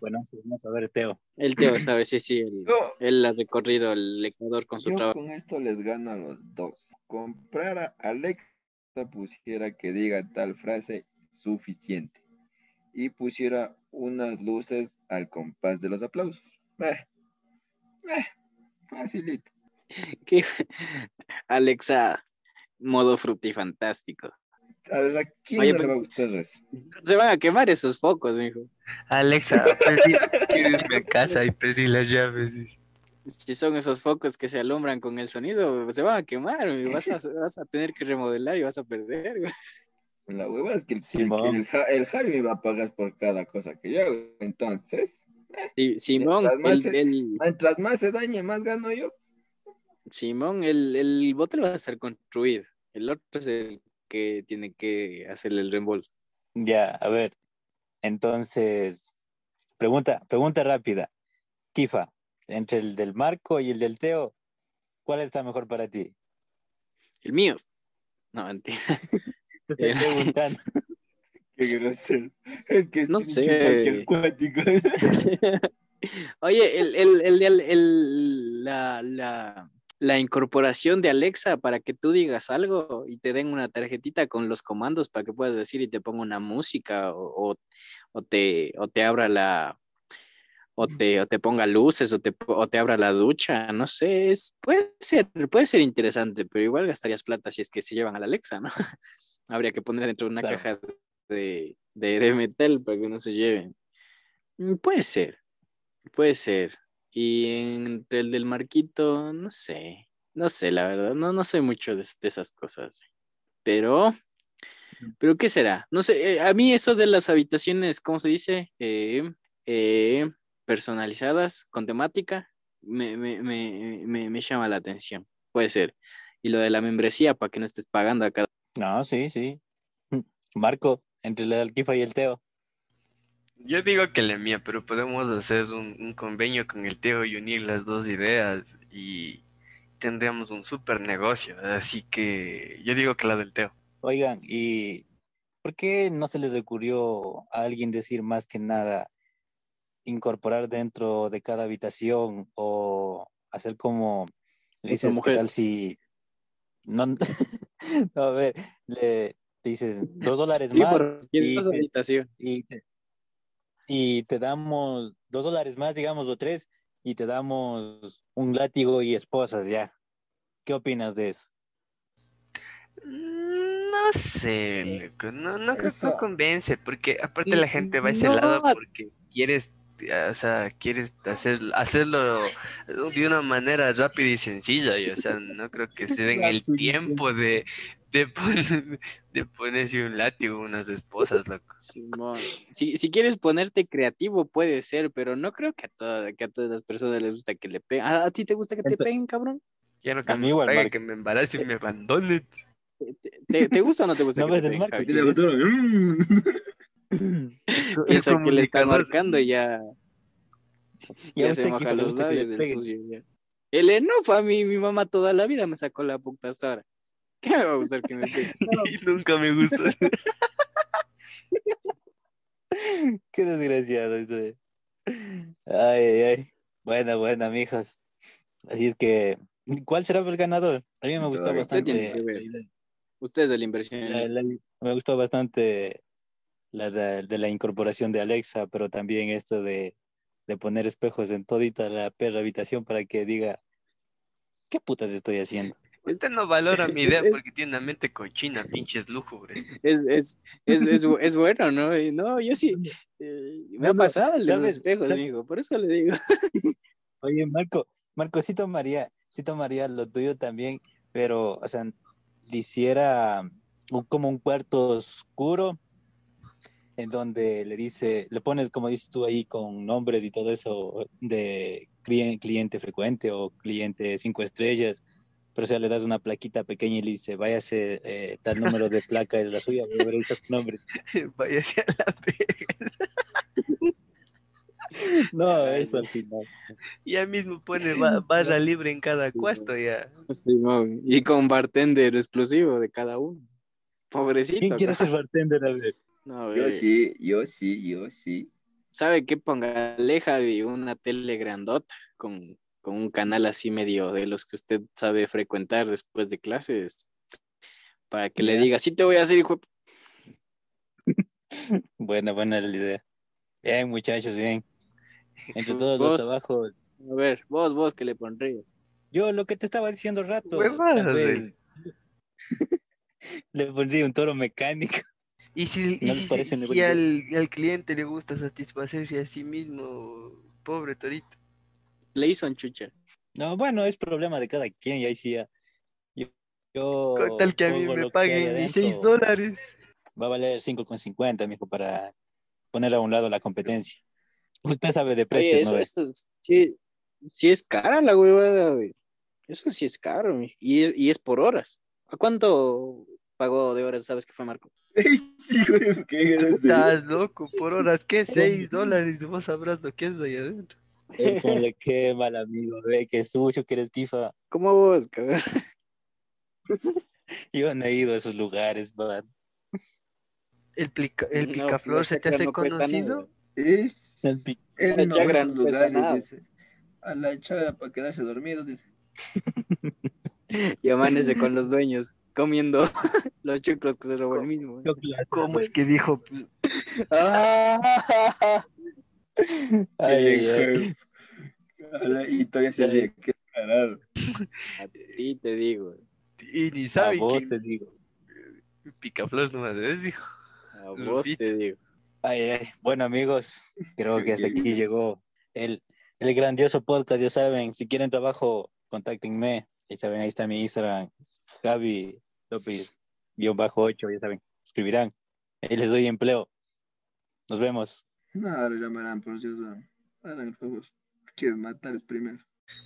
Bueno, sí, vamos a ver, Teo. El Teo sabe, sí, sí, él, él ha recorrido el Ecuador con su yo trabajo. con esto les gano a los dos. Comprar a Alexa pusiera que diga tal frase suficiente. Y pusiera unas luces al compás de los aplausos. Eh, eh, facilito. [LAUGHS] ¿Qué? Alexa, modo frutifantástico. A ver, ¿a quién Oye, no le va a pues- gustar eso? Se van a quemar esos focos, mijo. Alexa, [LAUGHS] ¿quieres mi casa y pedí las llaves? Si son esos focos que se alumbran con el sonido, se van a quemar, y vas a, [LAUGHS] vas a tener que remodelar y vas a perder. La hueva es que el, el, Simón. el, Ja- el Javi me va a pagar por cada cosa que yo hago. Entonces, Sí, Simón, Mientras más el, se- el- mientras más se dañe, más gano yo. Simón, el, el bote va a estar construido. El otro es el que tiene que hacerle el reembolso. Ya, a ver. Entonces, pregunta, pregunta rápida. Kifa, entre el del Marco y el del Teo, ¿cuál está mejor para ti? El mío. No, mentira. [LAUGHS] Te estoy Eh. preguntando. [LAUGHS] Qué grosero. Es que No sé. [LAUGHS] Oye, el, el, el, el- el- la, la, la incorporación de Alexa para que tú digas algo y te den una tarjetita con los comandos para que puedas decir y te ponga una música o, o, o te, o te abra la o te, o te ponga luces o te, o te abra la ducha, no sé, es, puede ser, puede ser interesante, pero igual gastarías plata si es que se llevan a la Alexa, ¿no? [LAUGHS] Habría que poner dentro de una Claro. caja de, de, de metal para que no se lleven. Mm, Puede ser. Puede ser. Y entre el del Marquito, no sé. No sé, la verdad. No, no sé mucho de, de esas cosas. Pero, pero ¿qué será? No sé, eh, a mí eso de las habitaciones, ¿cómo se dice? Eh, eh, personalizadas, con temática, me, me, me, me, me llama la atención. Puede ser. Y lo de la membresía, para que no estés pagando a cada... No, sí, sí. [LAUGHS] Marco, entre el del Kifa y el Teo. Yo digo que la mía, pero podemos hacer un, un convenio con el Teo y unir las dos ideas y tendríamos un super negocio. Así que yo digo que la del Teo. Oigan, ¿y por qué no se les ocurrió a alguien decir más que nada incorporar dentro de cada habitación o hacer como dices, ¿qué tal si no, [LAUGHS] no, a ver, le dices dos [LAUGHS] dólares Sí, más por y esa te- habitación. y te, y te damos dos dólares más, digamos, o tres, y te damos un látigo y esposas ya. ¿Qué opinas de eso? No sé, loco, no, no creo que no convence, porque aparte la gente va a ese No. lado porque quieres, o sea, quieres hacer, hacerlo de una manera rápida y sencilla, y o sea, no creo que se den el tiempo de, de, poner, de ponerse un látigo unas esposas, loco. Simón. Si, si quieres ponerte creativo, puede ser, pero no creo que a, toda- que a todas las personas les gusta que le peguen. ¿A, a ti te gusta que te peguen, cabrón? Quiero que A mí me igual, pegue, que me embarace y me abandone. ¿Te, te- te gusta o no te gusta No que ves te el peguen, marco, [LAUGHS] [LAUGHS] [LAUGHS] Piensa que le está marcando y ya, [LAUGHS] ¿Y a ya se moja los labios del sucio. ya. El enojo a mí, mi mamá toda la vida me sacó la puta hasta ahora. [LAUGHS] ¿Qué me va a gustar que me peguen? Nunca me gustó. Qué desgraciado este. Ay, ay, ay. Buena, buena, mijos. Así es que, ¿cuál será el ganador? A mí me gustó bastante. tiene que ver. Usted es el La- la- me gustó bastante la de, de la incorporación de Alexa, pero también esto de, de poner espejos en todita la perra habitación para que diga, ¿qué putas estoy haciendo? Usted no valora mi idea [LAUGHS] porque tiene una mente cochina, pinches lúgubres. Es, es, es, es, bu- es bueno, ¿no? Y No, yo sí. eh, me ha pasado el de los espejos, ¿Sabes? amigo. Por eso le digo. [LAUGHS] Oye, Marco, Marco, sí tomaría, sí tomaría lo tuyo también, pero, o sea, le hiciera un- como un cuarto oscuro en donde le dice, le pones, como dices tú ahí, con nombres y todo eso de clien- cliente frecuente o cliente cinco estrellas, pero o sea, le das una plaquita pequeña y le dice, váyase, eh, tal número de placa es la suya, voy a ver estos nombres. [LAUGHS] Váyase a la verga. [LAUGHS] No, eso al final. Ya mismo pone ba- barra [LAUGHS] libre en cada Sí, cuarto ya. Simón, Y con bartender exclusivo de cada uno. Pobrecito. ¿Quién quiere ser bartender? A ver. No, Yo sí, yo sí, yo sí. ¿Sabe qué? Póngale, Javi, una tele grandota con, con un canal así medio de los que usted sabe frecuentar después de clases. Para que le diga, sí te voy a hacer, hijo. de p-". [LAUGHS] Buena, buena la idea. Bien, muchachos, bien. [LAUGHS] Entre todos los trabajos. a ver, vos, vos, que le pondrías? Yo lo que te estaba diciendo rato, tal vez [LAUGHS] le pondría un toro mecánico. Y si, y ¿No si- parece al, al cliente le gusta satisfacerse a sí mismo, pobre torito. Le hizo un chucha. No, bueno, es problema de cada quien y ahí sí ya. Yo, yo Con tal que a mí me que paguen mis 6 adentro, dólares. Va a valer 5,50, mijo, para poner a un lado la competencia. Usted sabe de precios, Oye, ¿no? eso, eso sí, sí es cara la huevada, güey. Eso sí es caro. Y es, y es por horas. ¿A cuánto pagó de horas, ¿sabes qué fue, Marco? Sí, güey, qué grande. Estás loco, por horas, ¿qué? 6 dólares, vos sabrás lo que es ahí adentro. Es como le quema al amigo, ve que sucio que eres tifa. ¿Cómo vos, cabrón? Yo no he ido a esos lugares, man. ¿El, plica- el No, picaflor se te hace no conocido? Es El pi- el no lugares, dice. A la chagra para quedarse dormido, dice. [LAUGHS] [LAUGHS] Y amanece con los dueños comiendo [LAUGHS] los chucros que se robó el mismo. ¿Cómo es que dijo? Ah, [LAUGHS] Ay, ay, ay. Ala, Y todavía se ríe, qué carajo. A ti te digo. Y ni A sabe vos quién. te digo. Picaflor nomás es, dijo. A vos Lupita. te digo. Ay, ay. Bueno, amigos, creo que hasta aquí llegó el, el grandioso podcast. Ya saben, si quieren trabajo, contáctenme. Ya saben, ahí está mi Instagram, Javi López, guion bajo 8, ya saben, escribirán. Ahí les doy empleo. Nos vemos. No, ahora llamarán, Dios, hagan el favor. Quieren matarles primero.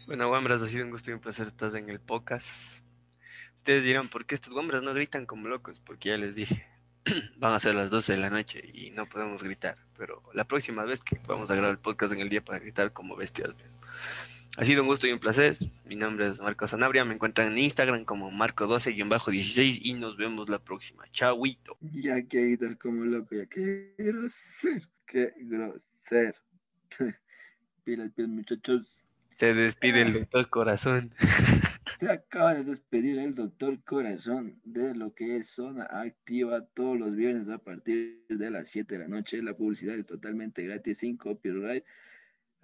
Bueno, Guambras, ha sido un gusto y un placer estar en el podcast. Ustedes dirán, ¿por qué estos Guambras no gritan como locos? Porque ya les dije, [CLEARS THROAT] van a ser las 12 de la noche y no podemos gritar. Pero la próxima vez que vamos a grabar el podcast en el día para gritar como bestias. Ha sido un gusto y un placer. Mi nombre es Marco Sanabria. Me encuentran en Instagram como Marco12-16 y nos vemos la próxima. Chauito. Ya que gritar como loco, ya que grosero, qué grosero. [LAUGHS] Pilas, pilas, muchachos. Se despide el doctor Corazón. [LAUGHS] Se acaba de despedir el doctor Corazón de lo que es Zona Activa todos los viernes a partir de las 7 de la noche. La publicidad es totalmente gratis, sin copyright.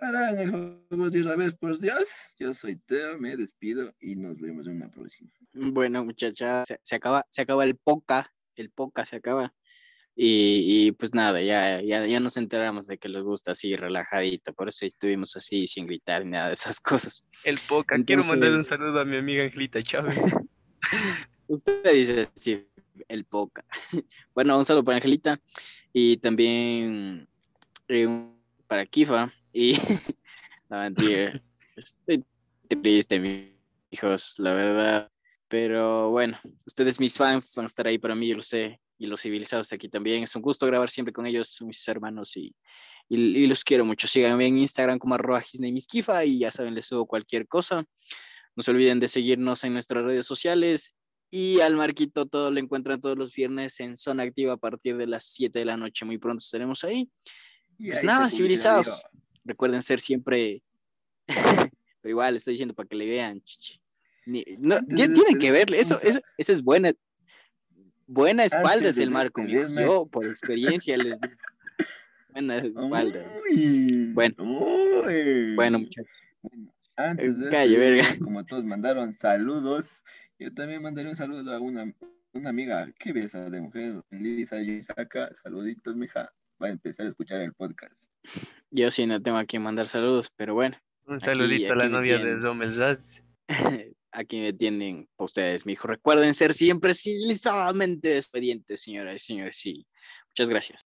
Harán el favor de una vez, por Dios. Yo soy Teo, me despido y nos vemos en una próxima. Bueno, muchacha, se, se acaba, se acaba el poca, el poca se acaba. Y, y, pues nada, ya, ya, ya nos enteramos de que les gusta así relajadito, por eso estuvimos así sin gritar ni nada de esas cosas. El Poca. Quiero mandar un saludo a mi amiga Angelita Chávez. [LAUGHS] Usted dice sí, el poca. [LAUGHS] Bueno, un saludo para Angelita y también eh, para Kifa y [LAUGHS] no mentira. Estoy triste, mis hijos, la verdad. Pero bueno, ustedes mis fans van a estar ahí para mí, yo lo sé, y los civilizados aquí también. Es un gusto grabar siempre con ellos, mis hermanos y, y, y los quiero mucho. Síganme en Instagram como arroba Kifa y ya saben, les subo cualquier cosa. No se olviden de seguirnos en nuestras redes sociales y al Marquito todo lo encuentran todos los viernes en Zona Activa a partir de las 7 de la noche. Muy pronto estaremos ahí. Y Pues ahí nada, civilizados. Recuerden ser siempre. [LAUGHS] Pero igual estoy diciendo para que le vean. Ni- no, tienen que verle. Eso, eso, esa es buena. Buena espalda es el Marco. Yo, por experiencia, les digo. Buena espalda. Uy, Bueno. uy. Bueno, muchachos. Antes de Calle, despedirme, verga. como todos mandaron saludos, yo también mandaré un saludo a una, una amiga, qué besa de mujer, Lisa Yisaka, saluditos, mija, va a empezar a escuchar el podcast. Yo sí no tengo a quien mandar saludos, pero bueno. Un Aquí- saludito a la novia de tienen. Rommel Raz. [LAUGHS] Aquí me tienen ustedes, mijo. Recuerden ser siempre civilizadamente expedientes, señoras y señores. Sí. Muchas gracias.